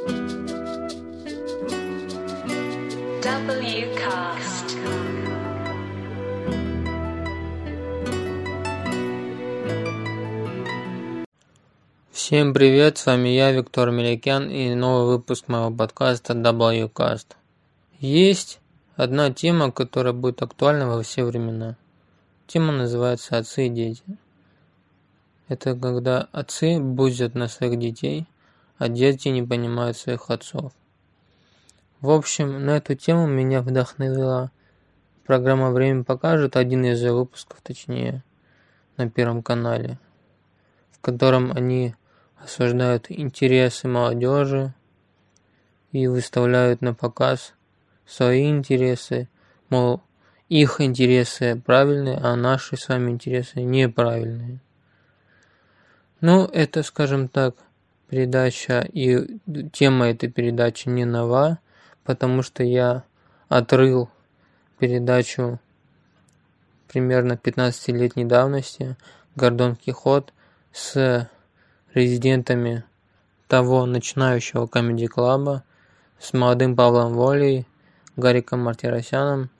WCast. Всем привет, с вами я, Виктор Мелякян и новый выпуск моего подкаста WCast. Есть одна тема, которая будет актуальна во все времена. Тема называется «Отцы и дети». Это когда отцы бузят на своих детей, а дети не понимают своих отцов. В общем, на эту тему меня вдохновила программа «Время покажет», один из ее выпусков, точнее, на Первом канале, в котором они осуждают интересы молодежи и выставляют на показ свои интересы, мол, их интересы правильные, а наши с вами интересы неправильные. Ну, это, скажем так, передача и тема этой передачи не нова, потому что я отрыл передачу примерно 15-летней давности «Гордон Кихот» с резидентами того начинающего комедий-клаба, с молодым Павлом Волей, Гариком Мартиросяном,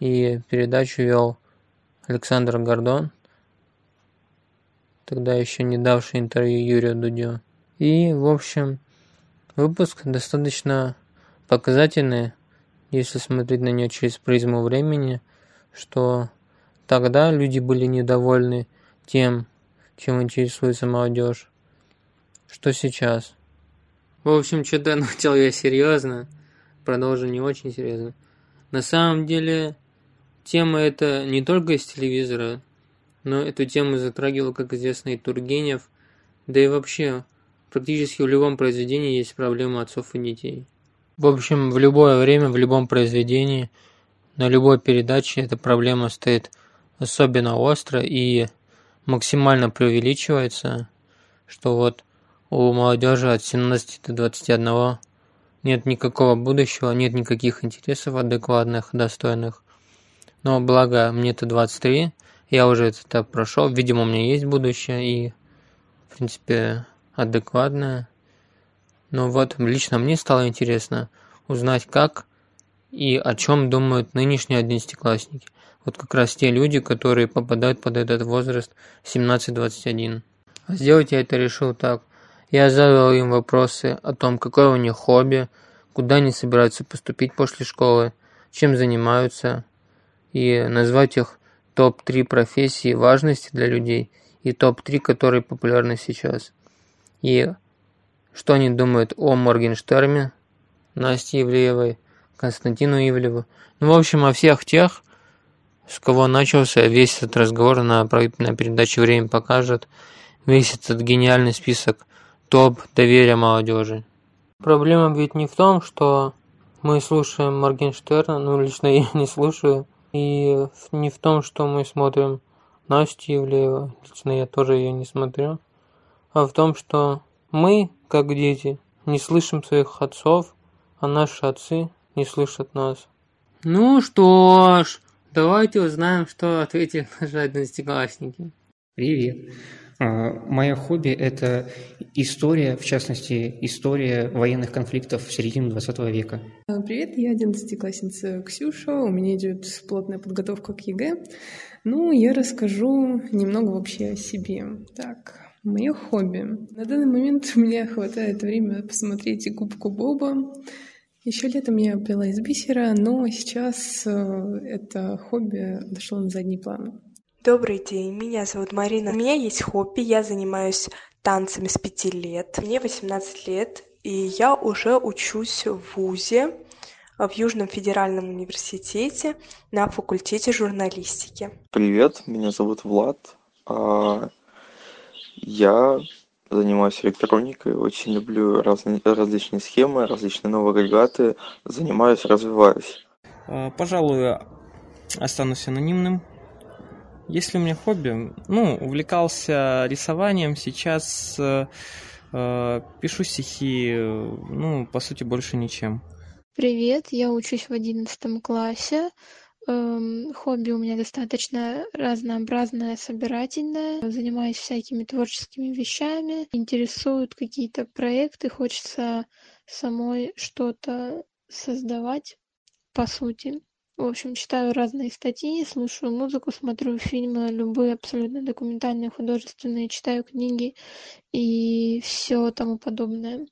и передачу вел Александр Гордон, тогда еще не давший интервью Юрию Дудю. И, в общем, выпуск достаточно показательный, если смотреть на нее через призму времени, что тогда люди были недовольны тем, чем интересуется молодежь, что сейчас. В общем, что-то начал я серьезно, продолжу не очень серьезно. На самом деле, тема эта не только из телевизора, но эту тему затрагивал, как известно, и Тургенев, да и вообще, практически в любом произведении есть проблема отцов и детей. В общем, в любое время, в любом произведении, на любой передаче эта проблема стоит особенно остро и максимально преувеличивается, что вот у молодежи от 17 до 21 нет никакого будущего, нет никаких интересов адекватных, достойных. Но благо мне-то 23, я уже этот этап прошел, видимо, у меня есть будущее и, в принципе, адекватное. Но вот лично мне стало интересно узнать, как и о чем думают нынешние одиннадцатиклассники. Вот как раз те люди, которые попадают под этот возраст 17-21. А сделать я это решил так. Я задал им вопросы о том, какое у них хобби, куда они собираются поступить после школы, чем занимаются, и назвать их топ-3 профессии важности для людей и топ-3, которые популярны сейчас. И что они думают о Моргенштерме, Насте Ивлеевой, Константину Ивлеву. Ну, в общем, о всех тех, с кого начался весь этот разговор на, на передаче «Время покажет», весь этот гениальный список топ доверия молодежи. Проблема ведь не в том, что мы слушаем Моргенштерна, ну, лично я не слушаю, и не в том, что мы смотрим Настю Ивлеева, лично я тоже ее не смотрю, а в том, что мы, как дети, не слышим своих отцов, а наши отцы не слышат нас. Ну что ж, давайте узнаем, что ответили наши одиннадцатиклассники. Привет. А, Мое хобби – это история, в частности, история военных конфликтов в середине 20 века. А, Привет, я одиннадцатиклассница Ксюша, у меня идет плотная подготовка к ЕГЭ. Ну, я расскажу немного вообще о себе. Так, мое хобби. На данный момент у меня хватает времени посмотреть и губку Боба. Еще летом я плела из бисера, но сейчас э, это хобби дошло на задний план. Добрый день, меня зовут Марина. У меня есть хобби, я занимаюсь танцами с пяти лет. Мне 18 лет, и я уже учусь в ВУЗе, в Южном федеральном университете на факультете журналистики. Привет, меня зовут Влад. Я занимаюсь электроникой, очень люблю разные, различные схемы, различные новые агрегаты, занимаюсь, развиваюсь. А, Пожалуй, останусь анонимным. Если у меня хобби, ну, увлекался рисованием, сейчас э, э, пишу стихи, ну, по сути, больше ничем. Привет, я учусь в одиннадцатом классе. Эм, хобби у меня достаточно разнообразное, собирательное. Занимаюсь всякими творческими вещами, интересуют какие-то проекты, хочется самой что-то создавать, по сути. В общем, читаю разные статьи, слушаю музыку, смотрю фильмы, любые абсолютно документальные, художественные, читаю книги и все тому подобное.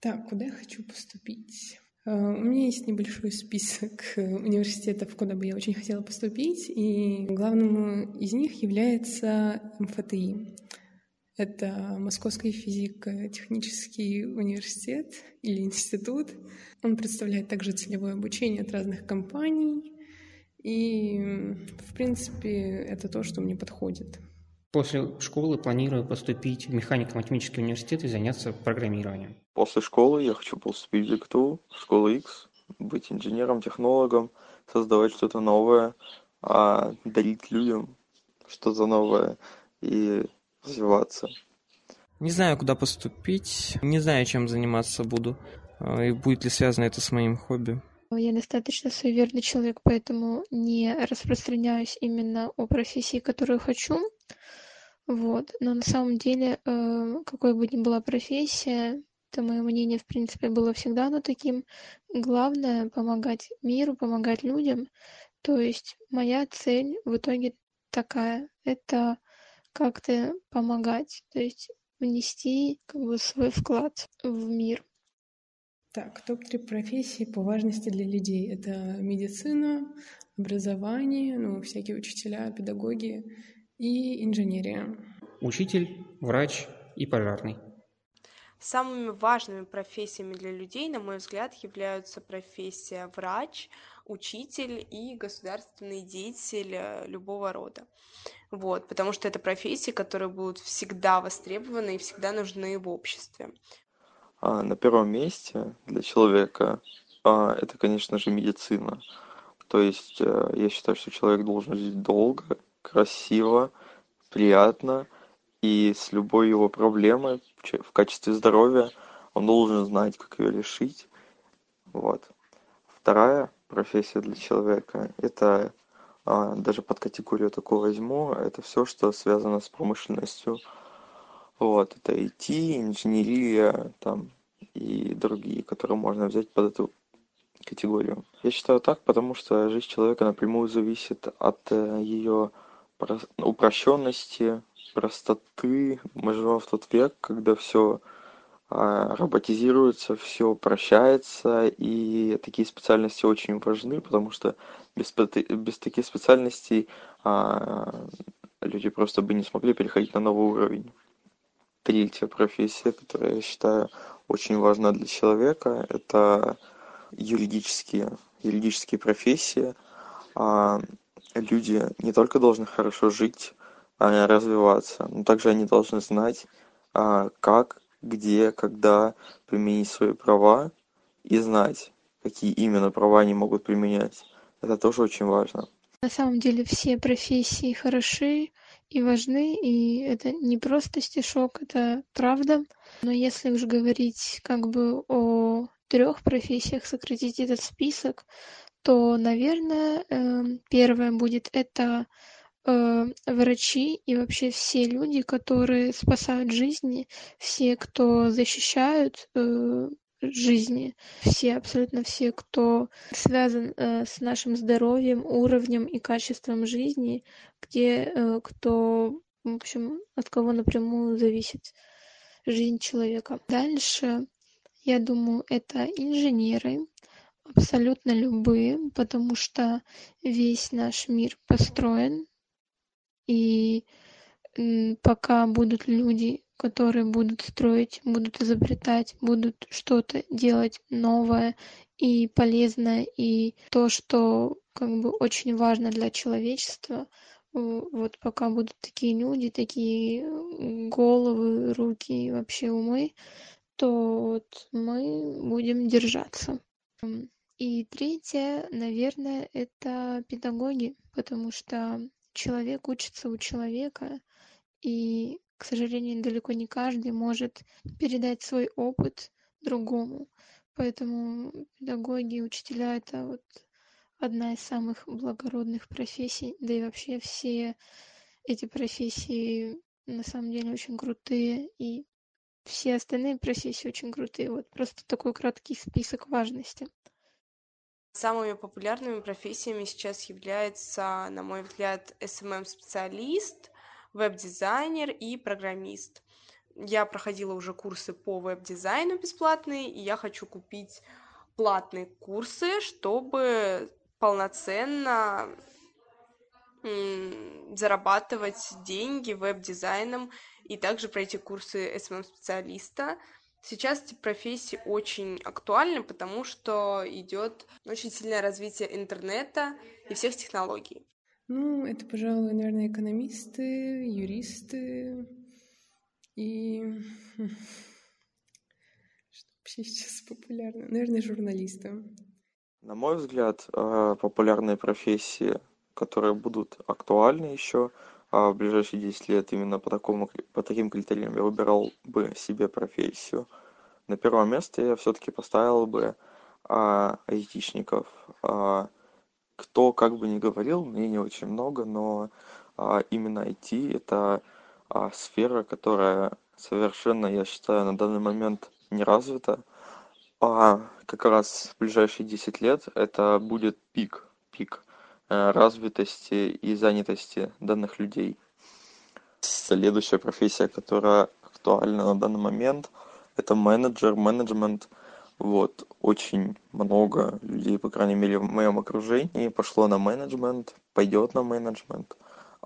Так, куда я хочу поступить? А, у меня есть небольшой список университетов, куда бы я очень хотела поступить, и главным из них является МФТИ. Это Московский физико-технический университет или институт. Он представляет также целевое обучение от разных компаний. И, в принципе, это то, что мне подходит. После школы планирую поступить в механико-математический университет и заняться программированием. После школы я хочу поступить в ГТУ, в школу X, быть инженером, технологом, создавать что-то новое, а дарить людям что-то новое и развиваться. Не знаю, куда поступить, не знаю, чем заниматься буду, а, и будет ли связано это с моим хобби. Я достаточно суеверный человек, поэтому не распространяюсь именно о профессии, которую хочу. Вот. Но на самом деле, э, какой бы ни была профессия, это мое мнение, в принципе, было всегда оно таким. Главное — помогать миру, помогать людям. То есть моя цель в итоге такая — это как-то помогать, то есть внести как бы свой вклад в мир. Так, топ-3 профессии по важности для людей. Это медицина, образование, ну, всякие учителя, педагоги и инженерия. Учитель, врач и пожарный. Самыми важными профессиями для людей, на мой взгляд, являются профессия врач, учитель и государственный деятель любого рода. Вот, потому что это профессии, которые будут всегда востребованы и всегда нужны в обществе. А на первом месте для человека а, это, конечно же, медицина. То есть э, я считаю, что человек должен жить долго, красиво, приятно, и с любой его проблемой в качестве здоровья он должен знать, как ее решить. Вот. Вторая профессия для человека – это а, даже под категорию такую возьму, это все, что связано с промышленностью. Вот, это IT, инженерия, там, и другие, которые можно взять под эту категорию. Я считаю так, потому что жизнь человека напрямую зависит от э, ее упрощенности, простоты. Мы живем в тот век, когда все а, роботизируется, все упрощается, и такие специальности очень важны, потому что без, без таких специальностей а, люди просто бы не смогли переходить на новый уровень. Третья профессия, которая я считаю очень важна для человека, это юридические, юридические профессии. Люди не только должны хорошо жить, а развиваться, но также они должны знать, а, как где, когда применить свои права и знать, какие именно права они могут применять. Это тоже очень важно. На самом деле все профессии хороши и важны, и это не просто стишок, это правда. Но если уж говорить как бы о трех профессиях, сократить этот список, то, наверное, эм, первое будет это э, врачи и вообще все люди, которые спасают жизни, все, кто защищают э, жизни, все, абсолютно все, кто связан э, с нашим здоровьем, уровнем и качеством жизни, где э, кто, в общем, от кого напрямую зависит жизнь человека. Дальше, я думаю, это инженеры, абсолютно любые, потому что весь наш мир построен и пока будут люди, которые будут строить, будут изобретать, будут что-то делать новое и полезное, и то, что как бы очень важно для человечества, вот пока будут такие люди, такие головы, руки и вообще умы, то вот мы будем держаться. И третье, наверное, это педагоги, потому что человек учится у человека, и, к сожалению, далеко не каждый может передать свой опыт другому. Поэтому педагоги, учителя — это вот одна из самых благородных профессий, да и вообще все эти профессии на самом деле очень крутые, и все остальные профессии очень крутые. Вот просто такой краткий список важности. Самыми популярными профессиями сейчас являются, на мой взгляд, SMM-специалист, веб-дизайнер и программист. Я проходила уже курсы по веб-дизайну бесплатные, и я хочу купить платные курсы, чтобы полноценно зарабатывать деньги веб-дизайном и также пройти курсы SMM-специалиста. Сейчас эти профессии очень актуальны, потому что идет очень сильное развитие интернета и всех технологий. Ну, это, пожалуй, наверное, экономисты, юристы и... Хм, что вообще сейчас популярно? Наверное, журналисты. На мой взгляд, э, популярные профессии, которые будут актуальны еще в ближайшие 10 лет именно по, такому, по таким критериям я выбирал бы себе профессию. На первое место я все-таки поставил бы а, айтишников. А, кто как бы ни говорил, мнений очень много, но а, именно IT это а, сфера, которая совершенно, я считаю, на данный момент не развита. А как раз в ближайшие 10 лет это будет пик, пик развитости и занятости данных людей. Следующая профессия, которая актуальна на данный момент, это менеджер, менеджмент. Вот, очень много людей, по крайней мере, в моем окружении пошло на менеджмент, пойдет на менеджмент.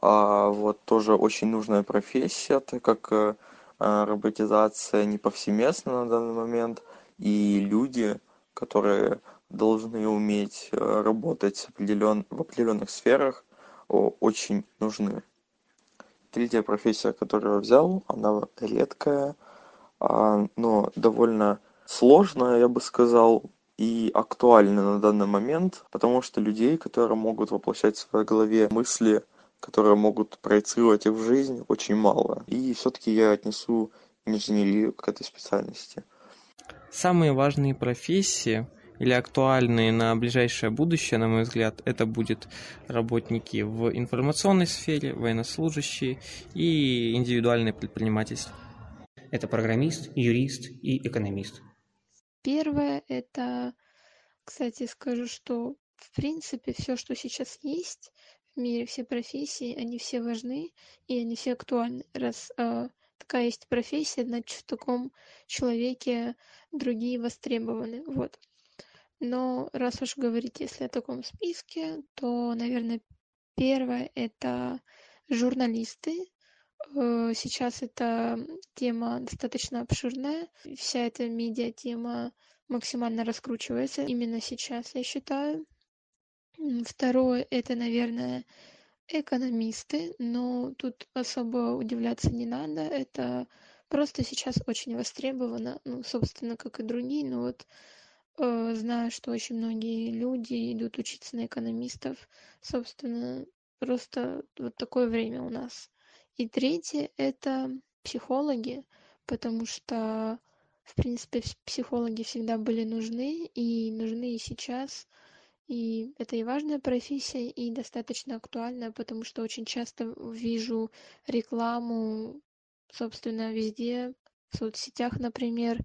А вот тоже очень нужная профессия, так как э, роботизация не повсеместна на данный момент, и люди, которые должны уметь э, работать определен, в определенных сферах, очень нужны. Третья профессия, которую я взял, она редкая, а, но довольно сложная, я бы сказал, и актуальна на данный момент, потому что людей, которые могут воплощать в своей голове мысли, которые могут проецировать их в жизнь, очень мало. И все-таки я отнесу инженерию к этой специальности. Самые важные профессии или актуальные на ближайшее будущее, на мой взгляд, это будут работники в информационной сфере, военнослужащие и индивидуальные предпринимательства. Это программист, юрист и экономист. Первое – это, кстати, скажу, что в принципе все, что сейчас есть в мире, все профессии, они все важны и они все актуальны. Раз э, такая есть профессия, значит в таком человеке другие востребованы. Вот. Но раз уж говорить, если о таком списке, то, наверное, первое – это журналисты. Э, сейчас эта тема достаточно обширная. Вся эта медиа-тема максимально раскручивается именно сейчас, я считаю. Второе – это, наверное, экономисты, но тут особо удивляться не надо. Это просто сейчас очень востребовано, ну, собственно, как и другие, но вот знаю, что очень многие люди идут учиться на экономистов. Собственно, просто вот такое время у нас. И третье – это психологи, потому что, в принципе, психологи всегда были нужны и нужны и сейчас. И это и важная профессия, и достаточно актуальная, потому что очень часто вижу рекламу, собственно, везде, в соцсетях, например,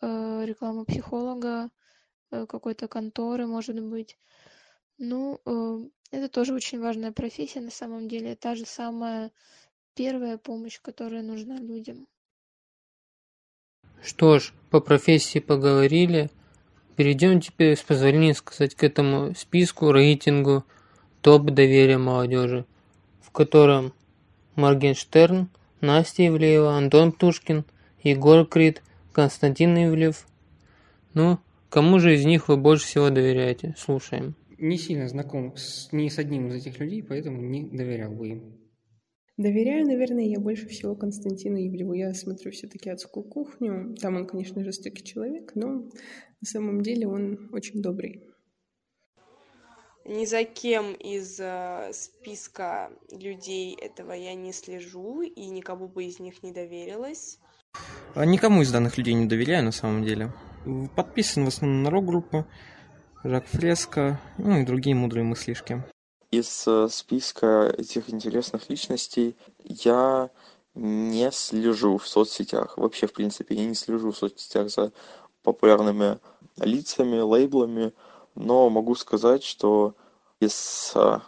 э, рекламу психолога, Э, какой-то конторы, может быть. Ну, э, это тоже очень важная профессия на самом деле. Та же самая первая помощь, которая нужна людям. Что ж, по профессии поговорили. Перейдем теперь, с позволения сказать, к этому списку, рейтингу топ доверия молодежи, в котором Моргенштерн, Настя Ивлеева, Антон Птушкин, Егор Крид, Константин Ивлев. Ну, Кому же из них вы больше всего доверяете? Слушаем. Не сильно знаком с, ни с одним из этих людей, поэтому не доверял бы им. Доверяю, наверное, я больше всего Константину Ивлеву. Я смотрю все-таки «Адскую кухню». Там он, конечно, жестокий человек, но на самом деле он очень добрый. Ни за кем из э, списка людей этого я не слежу и никому бы из них не доверилась. А никому из данных людей не доверяю на самом деле подписан в основном на рок-группу. Жак Фреско, ну и другие мудрые мыслишки. Из э, списка этих интересных личностей я не слежу в соцсетях. Вообще, в принципе, я не слежу в соцсетях за популярными лицами, лейблами, но могу сказать, что из э,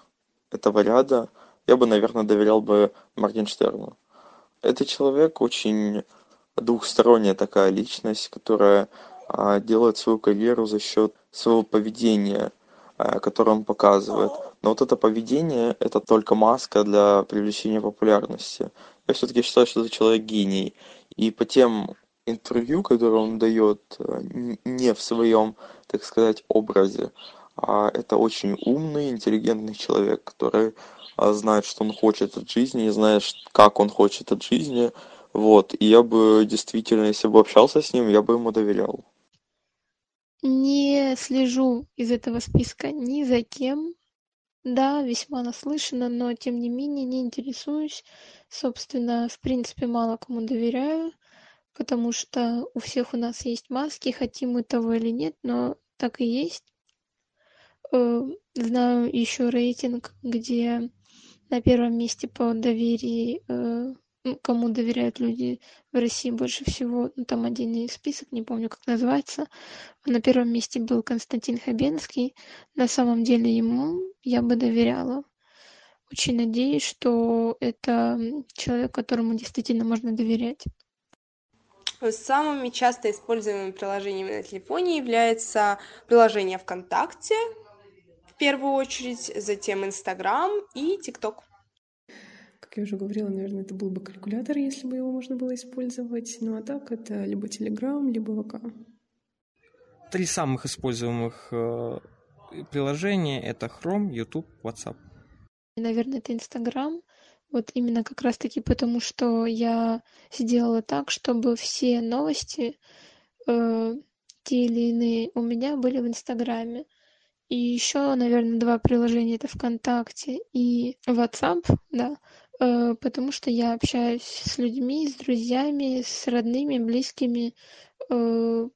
этого ряда я бы, наверное, доверял бы Моргенштерну. Это человек очень двухсторонняя такая личность, которая делает свою карьеру за счет своего поведения, а, которое он показывает. Но вот это поведение – это только маска для привлечения популярности. Я все-таки считаю, что это человек гений. И по тем интервью, которые он дает э, не в своем, так сказать, образе, а это очень умный, интеллигентный человек, который а, знает, что он хочет от жизни, и знает, как он хочет от жизни. Вот. И я бы действительно, если бы общался с ним, я бы ему доверял. Не слежу из этого списка ни за кем. Да, весьма наслышана, но тем не менее не интересуюсь. Собственно, в принципе, мало кому доверяю, потому что у всех у нас есть маски, хотим мы того или нет, но так и есть. Э, знаю еще рейтинг, где на первом месте по доверии э, кому доверяют люди в России больше всего, ну, там отдельный список, не помню, как называется. На первом месте был Константин Хабенский. На самом деле ему я бы доверяла. Очень надеюсь, что это человек, которому действительно можно доверять. Самыми часто используемыми приложениями на телефоне является приложение ВКонтакте, в первую очередь, затем Инстаграм и ТикТок как я уже говорила, наверное, это был бы калькулятор, если бы его можно было использовать. Ну а так это либо Telegram, либо ВК. Три самых используемых э, приложения — это Chrome, YouTube, WhatsApp. Наверное, это Instagram. Вот именно как раз-таки потому, что я сделала так, чтобы все новости, э, те или иные, у меня были в Инстаграме. И еще, наверное, два приложения это ВКонтакте и WhatsApp, да. Э, потому что я общаюсь с людьми, с друзьями, с родными, близкими э,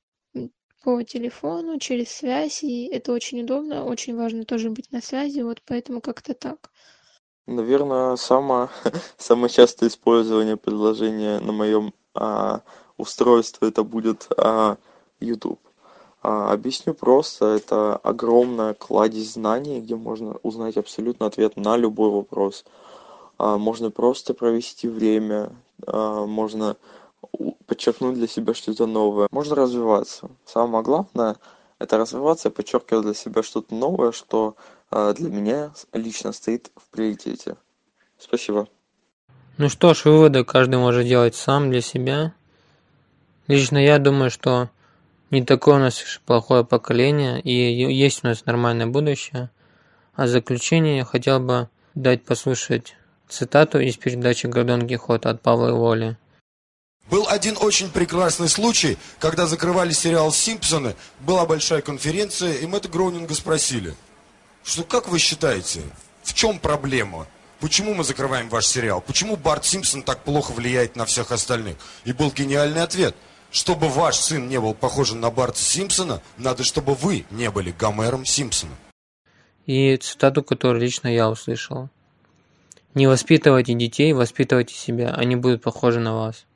по телефону, через связь, и это очень удобно, очень важно тоже быть на связи, вот поэтому как-то так. Наверное, самое, самое частое использование приложения на моем а, устройстве это будет а, YouTube. А, объясню просто, это огромная кладезь знаний, где можно узнать абсолютно ответ на любой вопрос. А, можно просто провести время, а, можно подчеркнуть для себя что-то новое, можно развиваться. Самое главное – это развиваться и подчеркивать для себя что-то новое, что а, для меня лично стоит в приоритете. Спасибо. Ну что ж, выводы каждый может делать сам для себя. Лично я думаю, что не такое у нас плохое поколение, и есть у нас нормальное будущее. А заключение я хотел бы дать послушать Цитату из передачи «Гордон Кихот» от Павла Воли. Был один очень прекрасный случай, когда закрывали сериал «Симпсоны», была большая конференция, и Мэтта Гроунинга спросили, что как вы считаете, в чем проблема? Почему мы закрываем ваш сериал? Почему Барт Симпсон так плохо влияет на всех остальных? И был гениальный ответ. Чтобы ваш сын не был похожим на Барта Симпсона, надо, чтобы вы не были Гомером Симпсоном. И цитату, которую лично я услышал. Не воспитывайте детей, воспитывайте себя, они будут похожи на вас.